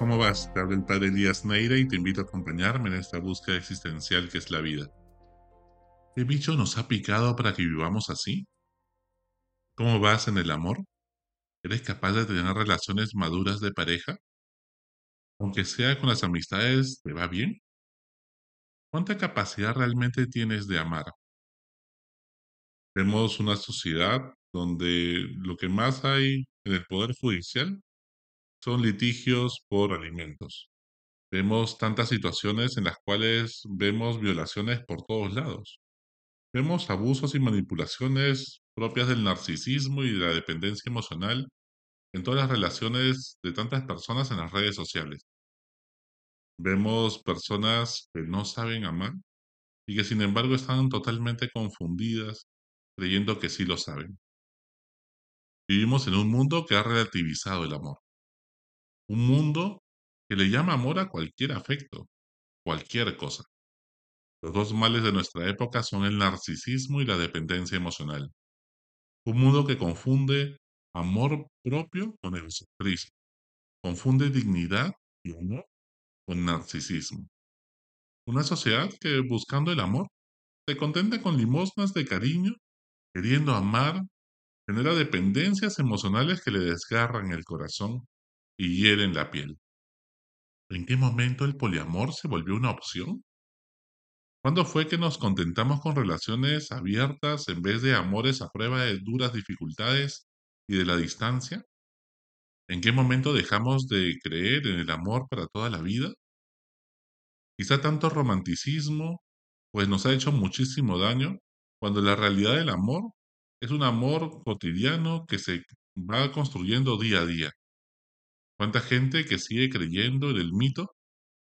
¿Cómo vas? Te habla el padre Elías Neira y te invito a acompañarme en esta búsqueda existencial que es la vida. ¿Qué bicho nos ha picado para que vivamos así? ¿Cómo vas en el amor? ¿Eres capaz de tener relaciones maduras de pareja? Aunque sea con las amistades, ¿te va bien? ¿Cuánta capacidad realmente tienes de amar? Vemos una sociedad donde lo que más hay en el Poder Judicial son litigios por alimentos. Vemos tantas situaciones en las cuales vemos violaciones por todos lados. Vemos abusos y manipulaciones propias del narcisismo y de la dependencia emocional en todas las relaciones de tantas personas en las redes sociales. Vemos personas que no saben amar y que sin embargo están totalmente confundidas creyendo que sí lo saben. Vivimos en un mundo que ha relativizado el amor. Un mundo que le llama amor a cualquier afecto, cualquier cosa. Los dos males de nuestra época son el narcisismo y la dependencia emocional. Un mundo que confunde amor propio con egocentrismo. Confunde dignidad y honor con narcisismo. Una sociedad que buscando el amor se contenta con limosnas de cariño, queriendo amar, genera dependencias emocionales que le desgarran el corazón y hieren la piel. ¿En qué momento el poliamor se volvió una opción? ¿Cuándo fue que nos contentamos con relaciones abiertas en vez de amores a prueba de duras dificultades y de la distancia? ¿En qué momento dejamos de creer en el amor para toda la vida? Quizá tanto romanticismo, pues nos ha hecho muchísimo daño, cuando la realidad del amor es un amor cotidiano que se va construyendo día a día. ¿Cuánta gente que sigue creyendo en el mito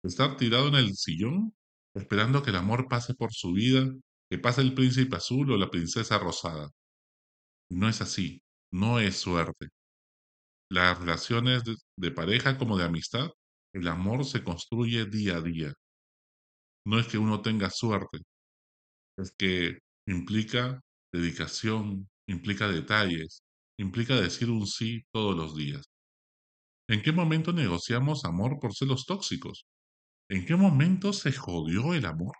de estar tirado en el sillón esperando que el amor pase por su vida, que pase el príncipe azul o la princesa rosada? No es así, no es suerte. Las relaciones de, pareja como de amistad, el amor se construye día a día. No es que uno tenga suerte, es que implica dedicación, implica detalles, implica decir un sí todos los días. ¿En qué momento negociamos amor por celos tóxicos? ¿En qué momento se jodió el amor?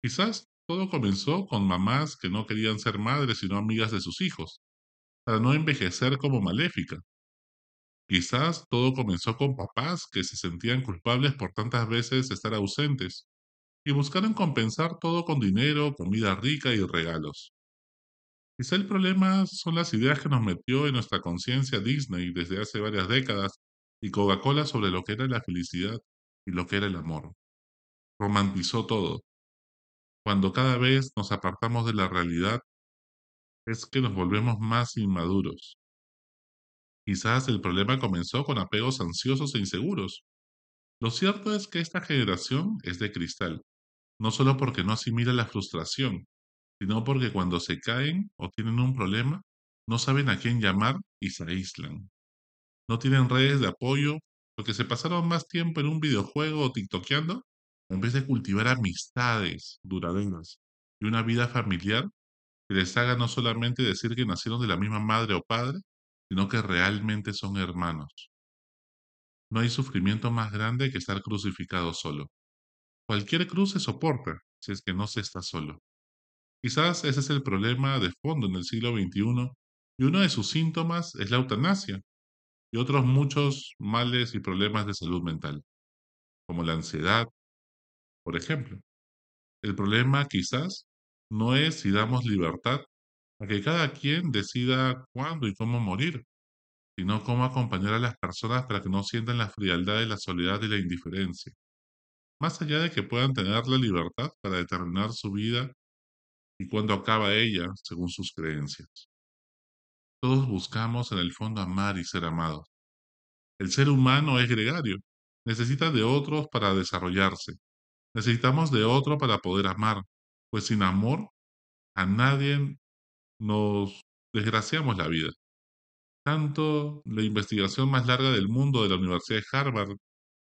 Quizás todo comenzó con mamás que no querían ser madres sino amigas de sus hijos, para no envejecer como maléfica. Quizás todo comenzó con papás que se sentían culpables por tantas veces estar ausentes y buscaron compensar todo con dinero, comida rica y regalos. Quizá el problema son las ideas que nos metió en nuestra conciencia Disney desde hace varias décadas y Coca-Cola sobre lo que era la felicidad y lo que era el amor. Romantizó todo. Cuando cada vez nos apartamos de la realidad, es que nos volvemos más inmaduros. Quizás el problema comenzó con apegos ansiosos e inseguros. Lo cierto es que esta generación es de cristal, no solo porque no asimila la frustración, sino porque cuando se caen o tienen un problema, no saben a quién llamar y se aíslan. No tienen redes de apoyo porque se pasaron más tiempo en un videojuego o tiktokeando en vez de cultivar amistades duraderas y una vida familiar que les haga no solamente decir que nacieron de la misma madre o padre, sino que realmente son hermanos. No hay sufrimiento más grande que estar crucificado solo. Cualquier cruz se soporta si es que no se está solo. Quizás ese es el problema de fondo en el siglo XXI y uno de sus síntomas es la eutanasia y otros muchos males y problemas de salud mental, como la ansiedad, por ejemplo. El problema quizás no es si damos libertad a que cada quien decida cuándo y cómo morir, sino cómo acompañar a las personas para que no sientan la frialdad de la soledad y la indiferencia, más allá de que puedan tener la libertad para determinar su vida y cuando acaba ella según sus creencias. Todos buscamos en el fondo amar y ser amados. El ser humano es gregario, necesita de otros para desarrollarse. Necesitamos de otro para poder amar, pues sin amor a nadie nos desgraciamos la vida. Tanto la investigación más larga del mundo de la Universidad de Harvard,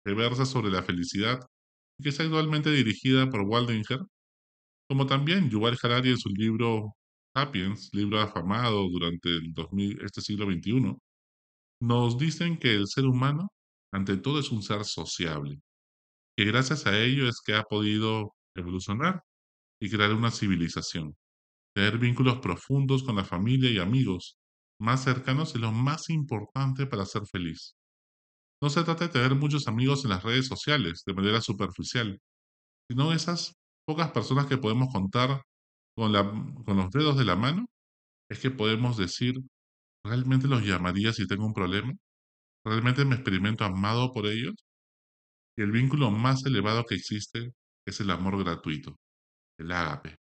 que versa sobre la felicidad, y que es actualmente dirigida por Waldinger, como también Yuval Harari en su libro Sapiens, libro afamado durante el 2000, este siglo XXI, nos dicen que el ser humano ante todo es un ser sociable, que gracias a ello es que ha podido evolucionar y crear una civilización. Tener vínculos profundos con la familia y amigos más cercanos es lo más importante para ser feliz. No se trata de tener muchos amigos en las redes sociales de manera superficial, sino esas pocas personas que podemos contar con, la, con los dedos de la mano, es que podemos decir, ¿realmente los llamaría si tengo un problema? ¿Realmente me experimento amado por ellos? Y el vínculo más elevado que existe es el amor gratuito, el ágape,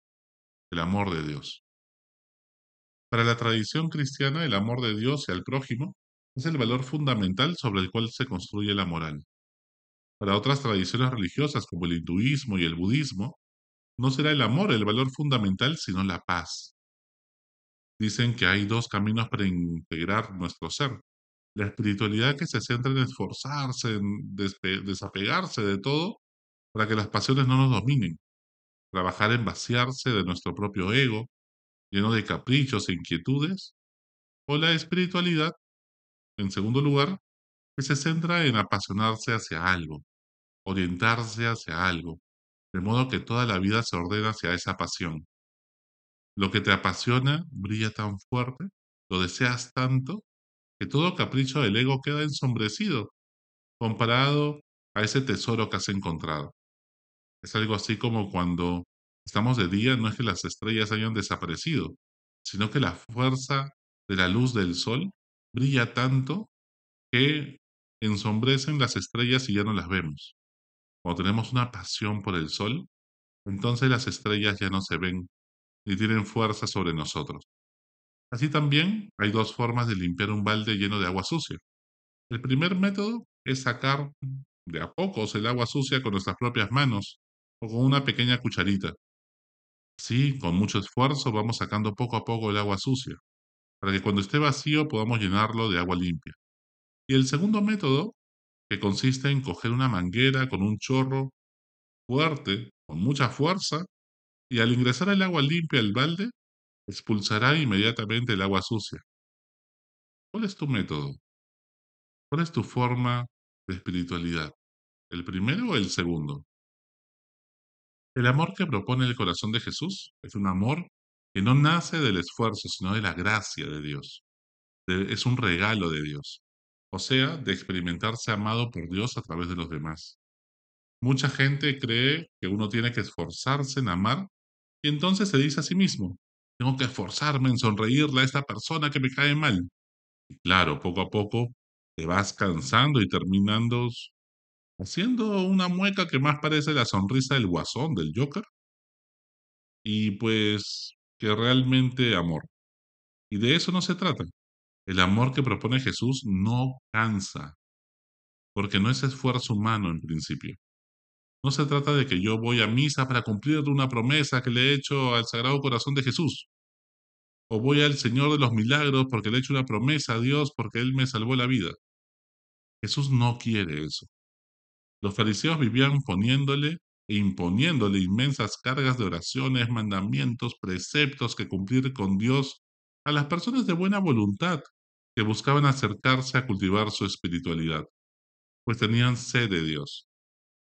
el amor de Dios. Para la tradición cristiana, el amor de Dios y al prójimo es el valor fundamental sobre el cual se construye la moral. Para otras tradiciones religiosas como el hinduismo y el budismo, no será el amor el valor fundamental, sino la paz. Dicen que hay dos caminos para integrar nuestro ser. La espiritualidad que se centra en esforzarse, en desapegarse de todo para que las pasiones no nos dominen. Trabajar en vaciarse de nuestro propio ego, lleno de caprichos e inquietudes, o la espiritualidad, en segundo lugar, que se centra en apasionarse hacia algo, orientarse hacia algo, de modo que toda la vida se ordena hacia esa pasión. Lo que te apasiona brilla tan fuerte, lo deseas tanto, que todo capricho del ego queda ensombrecido comparado a ese tesoro que has encontrado. Es algo así como cuando estamos de día, no es que las estrellas hayan desaparecido, sino que la fuerza de la luz del sol brilla tanto que ensombrecen las estrellas y ya no las vemos. Cuando tenemos una pasión por el sol, entonces las estrellas ya no se ven ni tienen fuerza sobre nosotros. Así también hay dos formas de limpiar un balde lleno de agua sucia. El primer método es sacar de a pocos el agua sucia con nuestras propias manos o con una pequeña cucharita. Sí, con mucho esfuerzo vamos sacando poco a poco el agua sucia, para que cuando esté vacío podamos llenarlo de agua limpia. Y el segundo método, que consiste en coger una manguera con un chorro fuerte, con mucha fuerza, y al ingresar el agua limpia al balde, expulsará inmediatamente el agua sucia. ¿Cuál es tu método? ¿Cuál es tu forma de espiritualidad? ¿El primero o el segundo? El amor que propone el corazón de Jesús es un amor que no nace del esfuerzo, sino de la gracia de Dios. es un regalo de Dios, o sea, de experimentarse amado por Dios a través de los demás. Mucha gente cree que uno tiene que esforzarse en amar y entonces se dice a sí mismo, tengo que esforzarme en sonreírle a esta persona que me cae mal. Y claro, poco a poco te vas cansando y terminando haciendo una mueca que más parece la sonrisa del guasón, del Joker. Y pues que realmente amor. Y de eso no se trata. El amor que propone Jesús no cansa, porque no es esfuerzo humano en principio. No se trata de que yo voy a misa para cumplir una promesa que le he hecho al Sagrado Corazón de Jesús. O voy al Señor de los Milagros porque le he hecho una promesa a Dios porque Él me salvó la vida. Jesús no quiere eso. Los fariseos vivían poniéndole e imponiéndole inmensas cargas de oraciones, mandamientos, preceptos que cumplir con Dios a las personas de buena voluntad que buscaban acercarse a cultivar su espiritualidad, pues tenían sed de Dios.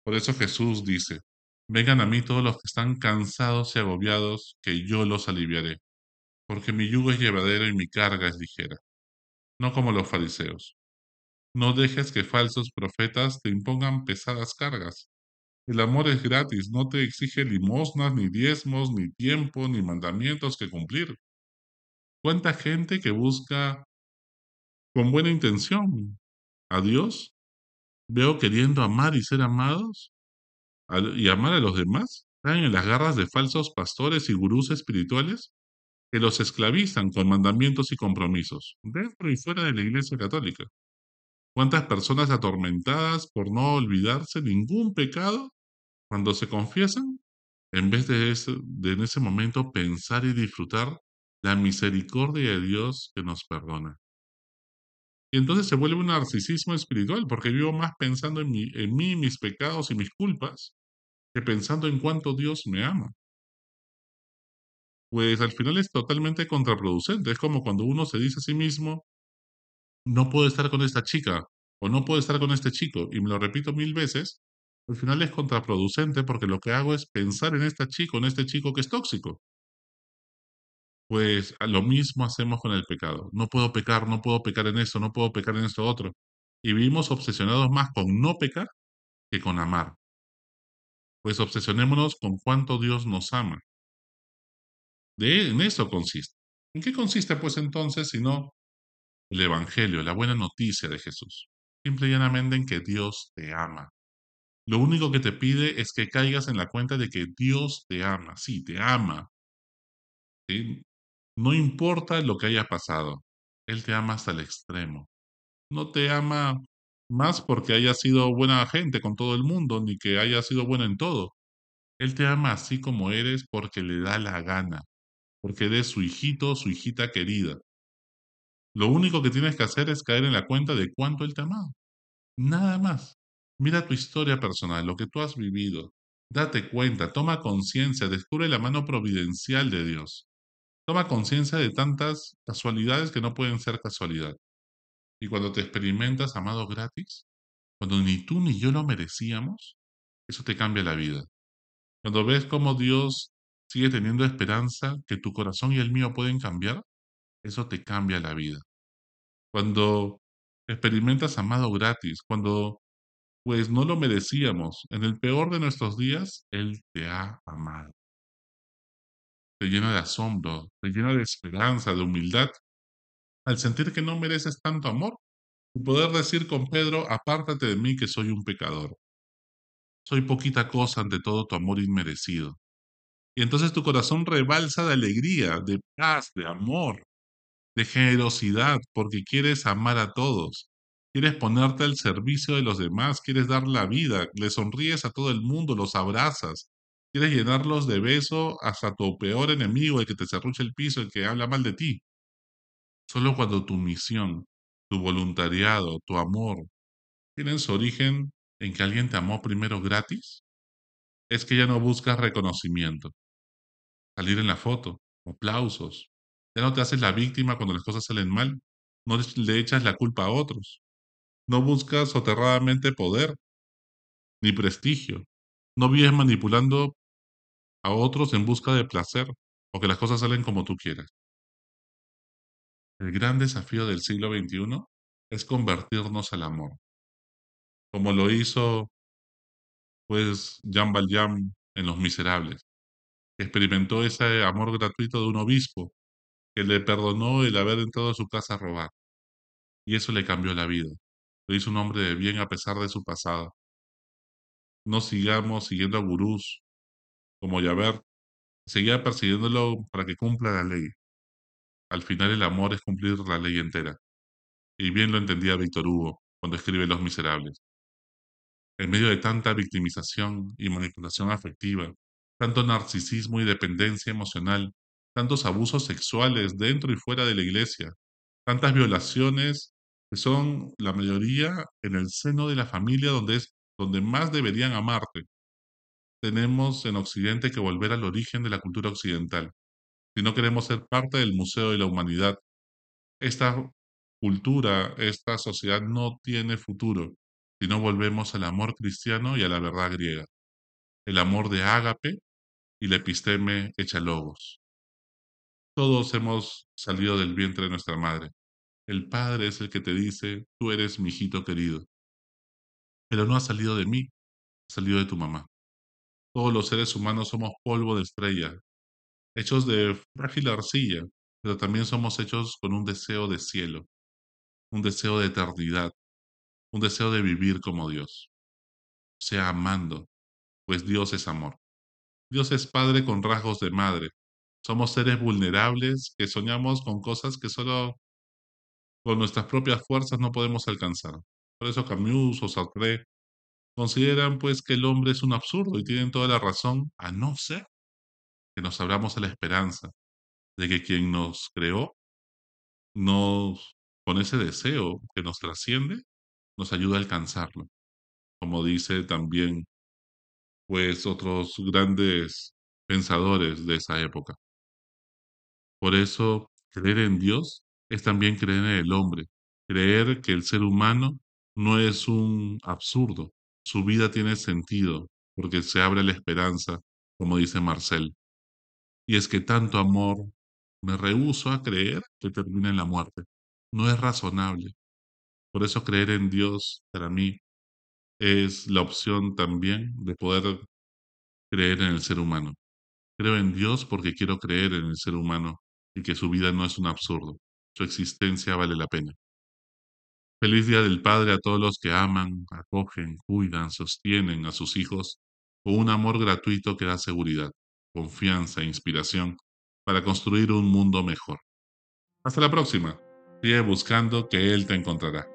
Por eso Jesús dice, vengan a mí todos los que están cansados y agobiados, que yo los aliviaré, porque mi yugo es llevadero y mi carga es ligera, no como los fariseos no dejes que falsos profetas te impongan pesadas cargas. El amor es gratis, no te exige limosnas, ni diezmos, ni tiempo, ni mandamientos que cumplir. ¿Cuánta gente que busca con buena intención a Dios veo queriendo amar y ser amados y amar a los demás? Caen en las garras de falsos pastores y gurús espirituales que los esclavizan con mandamientos y compromisos, dentro y fuera de la Iglesia Católica. ¿Cuántas personas atormentadas por no olvidarse ningún pecado cuando se confiesan? En vez de, de en ese momento pensar y disfrutar la misericordia de Dios que nos perdona. Y entonces se vuelve un narcisismo espiritual, porque vivo más pensando en mí, mis pecados y mis culpas, que pensando en cuánto Dios me ama. Pues al final es totalmente contraproducente. Es como cuando uno se dice a sí mismo, no puedo estar con esta chica o no puedo estar con este chico y me lo repito mil veces, al final es contraproducente porque lo que hago es pensar en esta chico, en este chico que es tóxico. Pues lo mismo hacemos con el pecado. No puedo pecar, no puedo pecar en esto, no puedo pecar en esto otro. Y vivimos obsesionados más con no pecar que con amar. Pues obsesionémonos con cuánto Dios nos ama. De, en eso consiste. ¿En qué consiste pues entonces si no el Evangelio, la buena noticia de Jesús? Simple y llanamente en que Dios te ama. Lo único que te pide es que caigas en la cuenta de que Dios te ama. Sí, te ama. No importa lo que haya pasado, Él te ama hasta el extremo. No te ama más porque haya sido buena gente con todo el mundo, ni que haya sido bueno en todo. Él te ama así como eres porque le da la gana, porque eres su hijito, su hijita querida. Lo único que tienes que hacer es caer en la cuenta de cuánto Él te ama. Nada más. Mira tu historia personal, lo que tú has vivido. Date cuenta, toma conciencia, descubre la mano providencial de Dios. Toma conciencia de tantas casualidades que no pueden ser casualidad. Y cuando te experimentas amado gratis, cuando ni tú ni yo lo merecíamos, eso te cambia la vida. Cuando ves cómo Dios sigue teniendo esperanza que tu corazón y el mío pueden cambiar, eso te cambia la vida. Cuando experimentas amado gratis, cuando pues no lo merecíamos, en el peor de nuestros días, Él te ha amado te llena de asombro, te llena de esperanza, de humildad, al sentir que no mereces tanto amor, y poder decir con Pedro, apártate de mí que soy un pecador. Soy poquita cosa ante todo tu amor inmerecido. Y entonces tu corazón rebalsa de alegría, de paz, de amor, de generosidad, porque quieres amar a todos, quieres ponerte al servicio de los demás, quieres dar la vida, le sonríes a todo el mundo, los abrazas, Quieres llenarlos de beso hasta tu peor enemigo, el que te cerrucha el piso, el que habla mal de ti. Solo cuando tu misión, tu voluntariado, tu amor tienen su origen en que alguien te amó primero gratis, es que ya no buscas reconocimiento, salir en la foto, aplausos. Ya no te haces la víctima cuando las cosas salen mal, no le echas la culpa a otros. No buscas soterradamente poder ni prestigio. No vives manipulando a otros en busca de placer o que las cosas salen como tú quieres. El gran desafío del siglo XXI es convertirnos al amor, como lo hizo pues Jean Valjean en Los Miserables, experimentó ese amor gratuito de un obispo que le perdonó el haber entrado a su casa a robar. Y eso le cambió la vida. Lo hizo un hombre de bien a pesar de su pasado. No sigamos siguiendo a gurús como Javert, seguía persiguiéndolo para que cumpla la ley. Al final el amor es cumplir la ley entera. Y bien lo entendía Víctor Hugo cuando escribe Los Miserables. En medio de tanta victimización y manipulación afectiva, tanto narcisismo y dependencia emocional, tantos abusos sexuales dentro y fuera de la iglesia, tantas violaciones que son la mayoría en el seno de la familia donde es donde más deberían amarte, tenemos en Occidente que volver al origen de la cultura occidental. Si no queremos ser parte del Museo de la Humanidad, esta cultura, esta sociedad no tiene futuro si no volvemos al amor cristiano y a la verdad griega. El amor de ágape y la episteme hecha logos. Todos hemos salido del vientre de nuestra madre. El Padre es el que te dice, tú eres mi hijito querido. Pero no ha salido de mí, ha salido de tu mamá. Todos los seres humanos somos polvo de estrella, hechos de frágil arcilla, pero también somos hechos con un deseo de cielo, un deseo de eternidad, un deseo de vivir como Dios, sea amando, pues Dios es amor. Dios es Padre con rasgos de madre. Somos seres vulnerables que soñamos con cosas que solo con nuestras propias fuerzas no podemos alcanzar. Por eso Camus o Sartre Consideran pues que el hombre es un absurdo y tienen toda la razón, a no ser que nos abramos a la esperanza de que quien nos creó, nos, con ese deseo que nos trasciende, nos ayuda a alcanzarlo. Como dice también pues otros grandes pensadores de esa época. Por eso, creer en Dios es también creer en el hombre, creer que el ser humano no es un absurdo. Su vida tiene sentido porque se abre la esperanza, como dice Marcel. Y es que tanto amor me rehúso a creer que termina en la muerte. No es razonable. Por eso creer en Dios para mí es la opción también de poder creer en el ser humano. Creo en Dios porque quiero creer en el ser humano y que su vida no es un absurdo. Su existencia vale la pena. Feliz Día del Padre a todos los que aman, acogen, cuidan, sostienen a sus hijos con un amor gratuito que da seguridad, confianza e inspiración para construir un mundo mejor. Hasta la próxima. Sigue buscando que Él te encontrará.